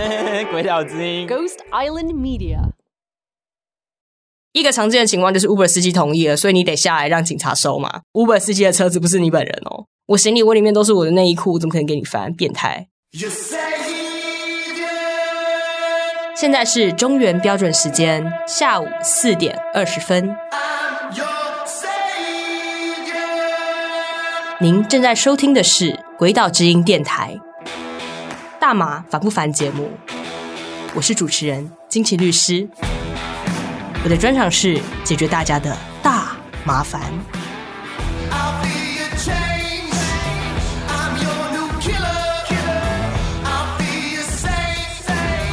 鬼岛之音。Ghost Island Media. 一个常见的情况就是 Uber 司机同意了，所以你得下来让警察收嘛。Uber 司机的车子不是你本人哦，我行李窝里面都是我的内衣裤，怎么可能给你翻？变态！现在是中原标准时间下午四点二十分，您正在收听的是鬼岛之音电台大麻烦不烦节目，我是主持人金奇律师。我的专长是解决大家的大麻烦。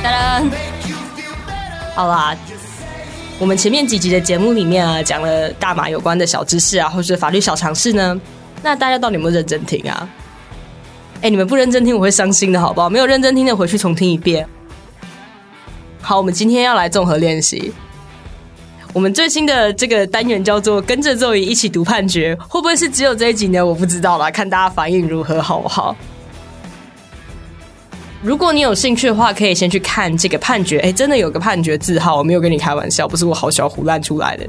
当然，好啦，我们前面几集的节目里面啊，讲了大麻有关的小知识啊，或是法律小常识呢。那大家到底有没有认真听啊？哎，你们不认真听我会伤心的，好不好？没有认真听的回去重听一遍。好，我们今天要来综合练习。我们最新的这个单元叫做“跟着咒语一起读判决”，会不会是只有这一集呢？我不知道啦，看大家反应如何，好不好？如果你有兴趣的话，可以先去看这个判决。哎，真的有个判决字号，我没有跟你开玩笑，不是我好小胡乱出来的。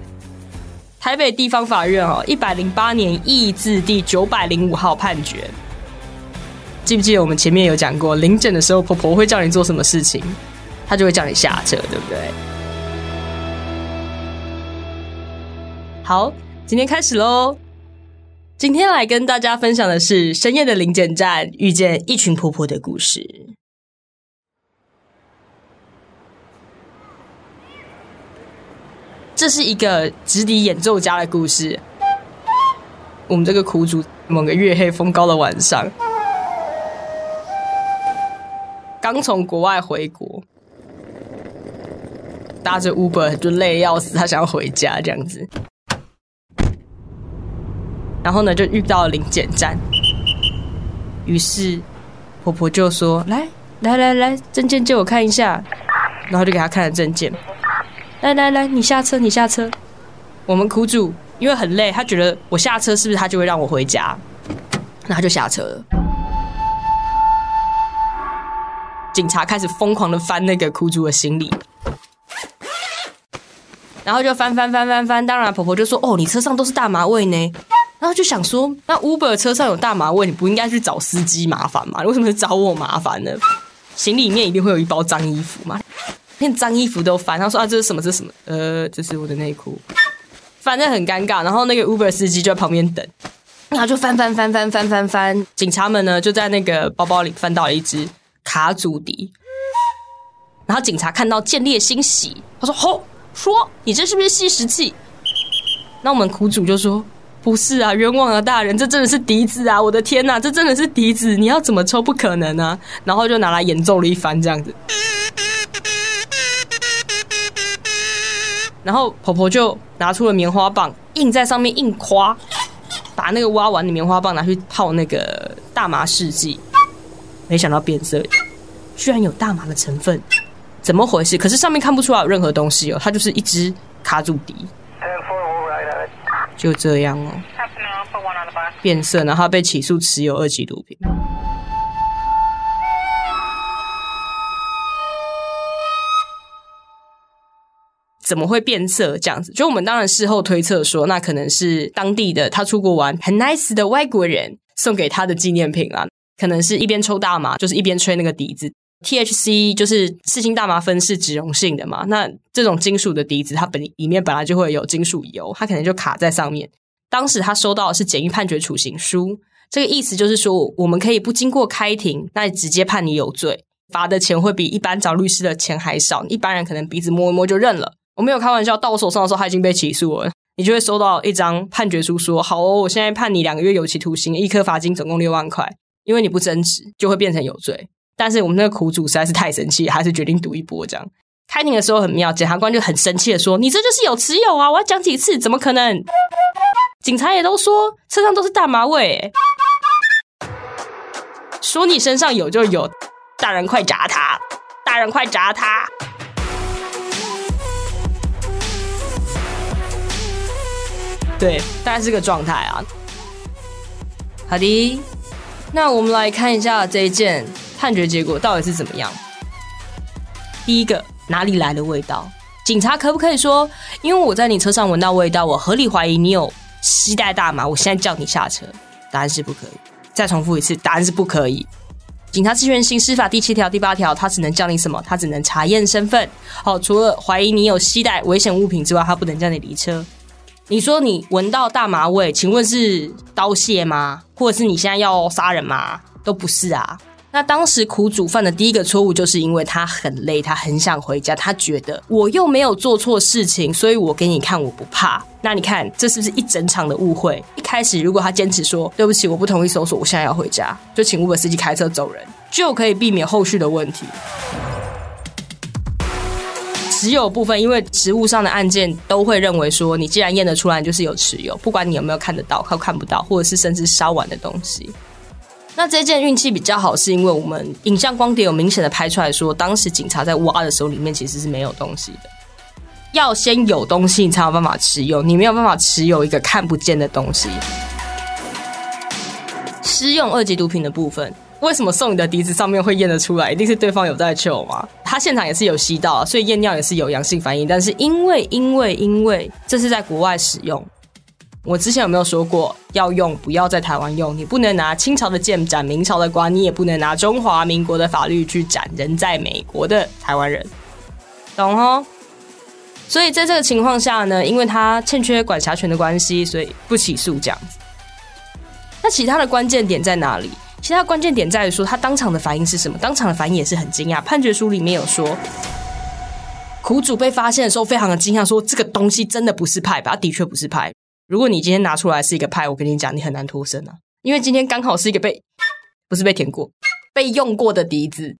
台北地方法院哦，一百零八年易字第九百零五号判决。记不记得我们前面有讲过，临诊的时候婆婆会叫你做什么事情，她就会叫你下车，对不对？好，今天开始喽。今天来跟大家分享的是深夜的临检站遇见一群婆婆的故事。这是一个直笛演奏家的故事。我们这个苦主某个月黑风高的晚上，刚从国外回国，搭着 Uber 就累要死，他想要回家这样子。然后呢，就遇到了临检站，于是婆婆就说：“来来来来，证件借我看一下。”然后就给他看了证件。来来来，你下车，你下车。我们苦主因为很累，他觉得我下车是不是他就会让我回家？那他就下车了。警察开始疯狂的翻那个苦主的行李，然后就翻翻翻翻翻。当然，婆婆就说：“哦，你车上都是大麻味呢。”然后就想说，那 Uber 车上有大麻味，你不应该去找司机麻烦吗？你为什么是找我麻烦呢？行李面一定会有一包脏衣服嘛，连脏衣服都翻。他说啊，这是什么？这是什么？呃，这是我的内裤，反正很尴尬。然后那个 Uber 司机就在旁边等，然后就翻翻翻翻翻翻翻。警察们呢就在那个包包里翻到了一支卡祖笛，然后警察看到见猎欣喜，他说：“吼，说你这是不是吸食器？”那我们苦主就说。不是啊，冤枉啊，大人，这真的是笛子啊！我的天呐，这真的是笛子，你要怎么抽？不可能啊！然后就拿来演奏了一番，这样子。然后婆婆就拿出了棉花棒，硬在上面硬夸，把那个挖完的棉花棒拿去泡那个大麻试剂，没想到变色，居然有大麻的成分，怎么回事？可是上面看不出来有任何东西哦，它就是一支卡祖笛。就这样哦，变色，然后被起诉持有二级毒品。怎么会变色？这样子，就我们当然事后推测说，那可能是当地的他出国玩很 nice 的外国人送给他的纪念品啊。可能是一边抽大麻，就是一边吹那个笛子。THC 就是四氢大麻酚是脂溶性的嘛，那这种金属的笛子，它本里面本来就会有金属油，它可能就卡在上面。当时他收到的是简易判决处刑书，这个意思就是说，我们可以不经过开庭，那直接判你有罪，罚的钱会比一般找律师的钱还少。一般人可能鼻子摸一摸就认了。我没有开玩笑，到我手上的时候他已经被起诉了，你就会收到一张判决书，说好哦，我现在判你两个月有期徒刑，一颗罚金总共六万块，因为你不争执，就会变成有罪。但是我们那个苦主实在是太生气，还是决定赌一波。这样开庭的时候很妙，检察官就很生气的说：“你这就是有持有啊！我要讲几次？怎么可能？警察也都说车上都是大麻味，说你身上有就有，大人快砸他！大人快砸他！”对，大概是个状态啊。好的，那我们来看一下这一件判决结果到底是怎么样。第一个，哪里来的味道？警察可不可以说，因为我在你车上闻到味道，我合理怀疑你有携带大麻，我现在叫你下车？答案是不可以。再重复一次，答案是不可以。警察职权刑司法第七条、第八条，他只能叫你什么？他只能查验身份。好，除了怀疑你有携带危险物品之外，他不能叫你离车。你说你闻到大麻味，请问是刀械吗？或者是你现在要杀人吗？都不是啊。那当时苦主犯的第一个错误，就是因为他很累，他很想回家，他觉得我又没有做错事情，所以我给你看我不怕。那你看这是不是一整场的误会？一开始如果他坚持说对不起，我不同意搜索，我现在要回家，就请 Uber 司机开车走人，就可以避免后续的问题。持有部分，因为实物上的案件都会认为说，你既然验得出来，就是有持有，不管你有没有看得到，或看不到，或者是甚至烧完的东西。那这件运气比较好，是因为我们影像光碟有明显的拍出来说，当时警察在挖的时候，里面其实是没有东西的。要先有东西，你才有办法持有，你没有办法持有一个看不见的东西。施用二级毒品的部分，为什么送你的笛子上面会验得出来？一定是对方有在抽吗？他现场也是有吸到，所以验尿也是有阳性反应。但是因为因为因为这是在国外使用。我之前有没有说过要用，不要在台湾用？你不能拿清朝的剑斩明朝的瓜，你也不能拿中华民国的法律去斩人在美国的台湾人，懂哦？所以在这个情况下呢，因为他欠缺管辖权的关系，所以不起诉这样子。那其他的关键点在哪里？其他关键点在于说他当场的反应是什么？当场的反应也是很惊讶。判决书里面有说，苦主被发现的时候非常的惊讶，说这个东西真的不是派吧？的确不是派。如果你今天拿出来是一个派，我跟你讲，你很难脱身啊，因为今天刚好是一个被不是被填过、被用过的笛子，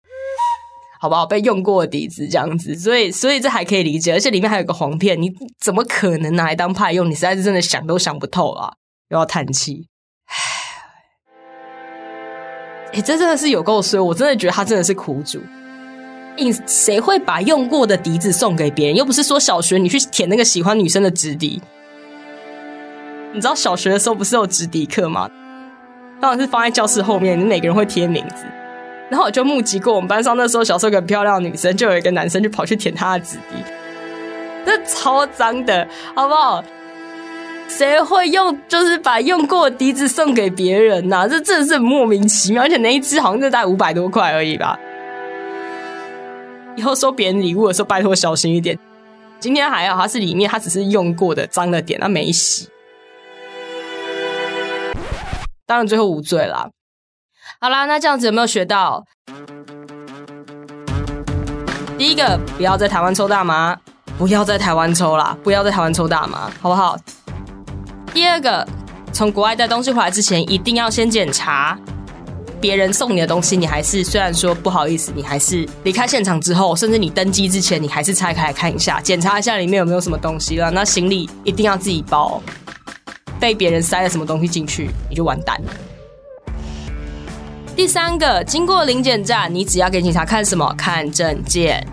好不好？被用过的笛子这样子，所以所以这还可以理解，而且里面还有个黄片，你怎么可能拿来当派用？你实在是真的想都想不透啊！又要叹气，哎，这真的是有够衰，我真的觉得他真的是苦主。你谁会把用过的笛子送给别人？又不是说小学你去舔那个喜欢女生的纸笛。你知道小学的时候不是有纸笛课吗？当然是放在教室后面，你每个人会贴名字。然后我就目击过我们班上那时候小时候很漂亮的女生，就有一个男生就跑去舔她的纸笛，这超脏的，好不好？谁会用就是把用过的笛子送给别人呐？这真的是莫名其妙，而且那一支好像就带五百多块而已吧。以后收别人礼物的时候，拜托小心一点。今天还好，它是里面它只是用过的脏了点，它没洗。当然最后无罪啦。好啦，那这样子有没有学到？第一个，不要在台湾抽大麻，不要在台湾抽啦，不要在台湾抽大麻，好不好？第二个，从国外带东西回来之前，一定要先检查别人送你的东西，你还是虽然说不好意思，你还是离开现场之后，甚至你登机之前，你还是拆开来看一下，检查一下里面有没有什么东西了。那行李一定要自己包。被别人塞了什么东西进去，你就完蛋了。第三个，经过临检站，你只要给警察看什么？看证件。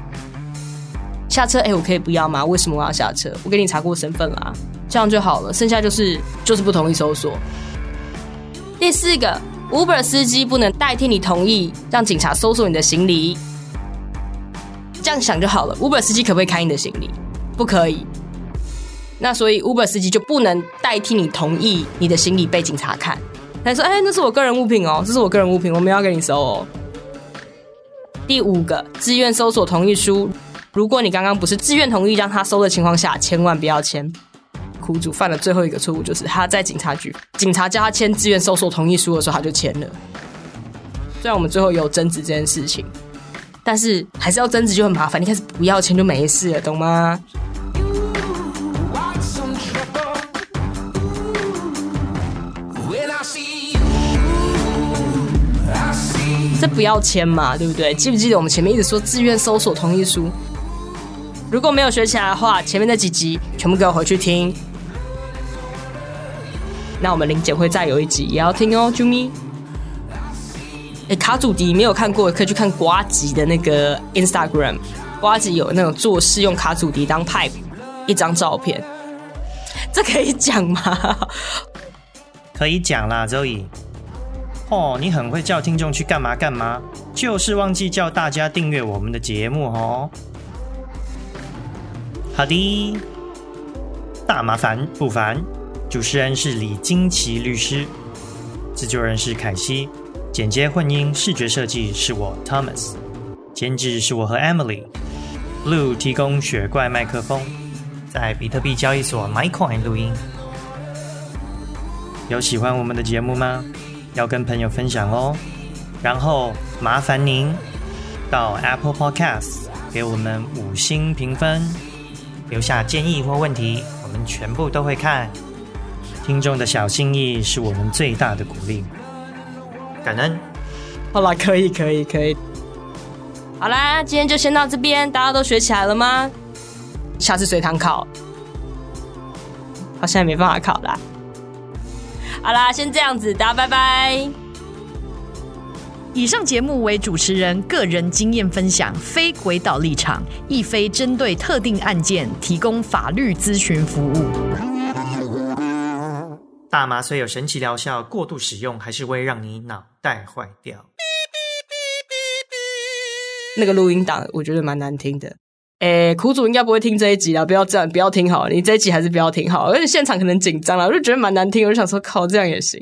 下车，哎，我可以不要吗？为什么我要下车？我给你查过身份啦，这样就好了。剩下就是就是不同意搜索。第四个，Uber 司机不能代替你同意让警察搜索你的行李。这样想就好了。Uber 司机可不可以开你的行李？不可以。那所以 Uber 司机就不能代替你同意你的行李被警察看。他说：“哎，那是我个人物品哦，这是我个人物品，我们要给你搜哦。”第五个，自愿搜索同意书。如果你刚刚不是自愿同意让他搜的情况下，千万不要签。苦主犯了最后一个错误，就是他在警察局，警察叫他签自愿搜索同意书的时候，他就签了。虽然我们最后有争执这件事情，但是还是要争执就很麻烦。一开始不要签就没事了，懂吗？这不要签嘛，对不对？记不记得我们前面一直说自愿搜索同意书？如果没有学起来的话，前面那几集全部给我回去听。那我们林姐会再有一集也要听哦，啾咪。哎，卡祖笛没有看过，可以去看瓜吉的那个 Instagram，瓜吉有那种做事用卡祖笛当派一张照片，这可以讲吗？可以讲啦，周颖。哦，你很会叫听众去干嘛干嘛，就是忘记叫大家订阅我们的节目哦。好的，大麻烦不烦。主持人是李金奇律师，自救人是凯西，剪接混音视觉设计是我 Thomas，监制是我和 Emily，Blue 提供雪怪麦克风，在比特币交易所 MyCoin 录音。有喜欢我们的节目吗？要跟朋友分享哦。然后麻烦您到 Apple Podcasts 给我们五星评分，留下建议或问题，我们全部都会看。听众的小心意是我们最大的鼓励，感恩。好啦，可以，可以，可以。好啦，今天就先到这边，大家都学起来了吗？下次随堂考，好像也没办法考啦。好啦，先这样子，大家拜拜。以上节目为主持人个人经验分享，非轨道立场，亦非针对特定案件提供法律咨询服务。大麻虽有神奇疗效，过度使用还是会让你脑袋坏掉。那个录音档我觉得蛮难听的。诶，苦主应该不会听这一集了，不要这样，不要听好，你这一集还是不要听好，而且现场可能紧张了，我就觉得蛮难听，我就想说，靠，这样也行。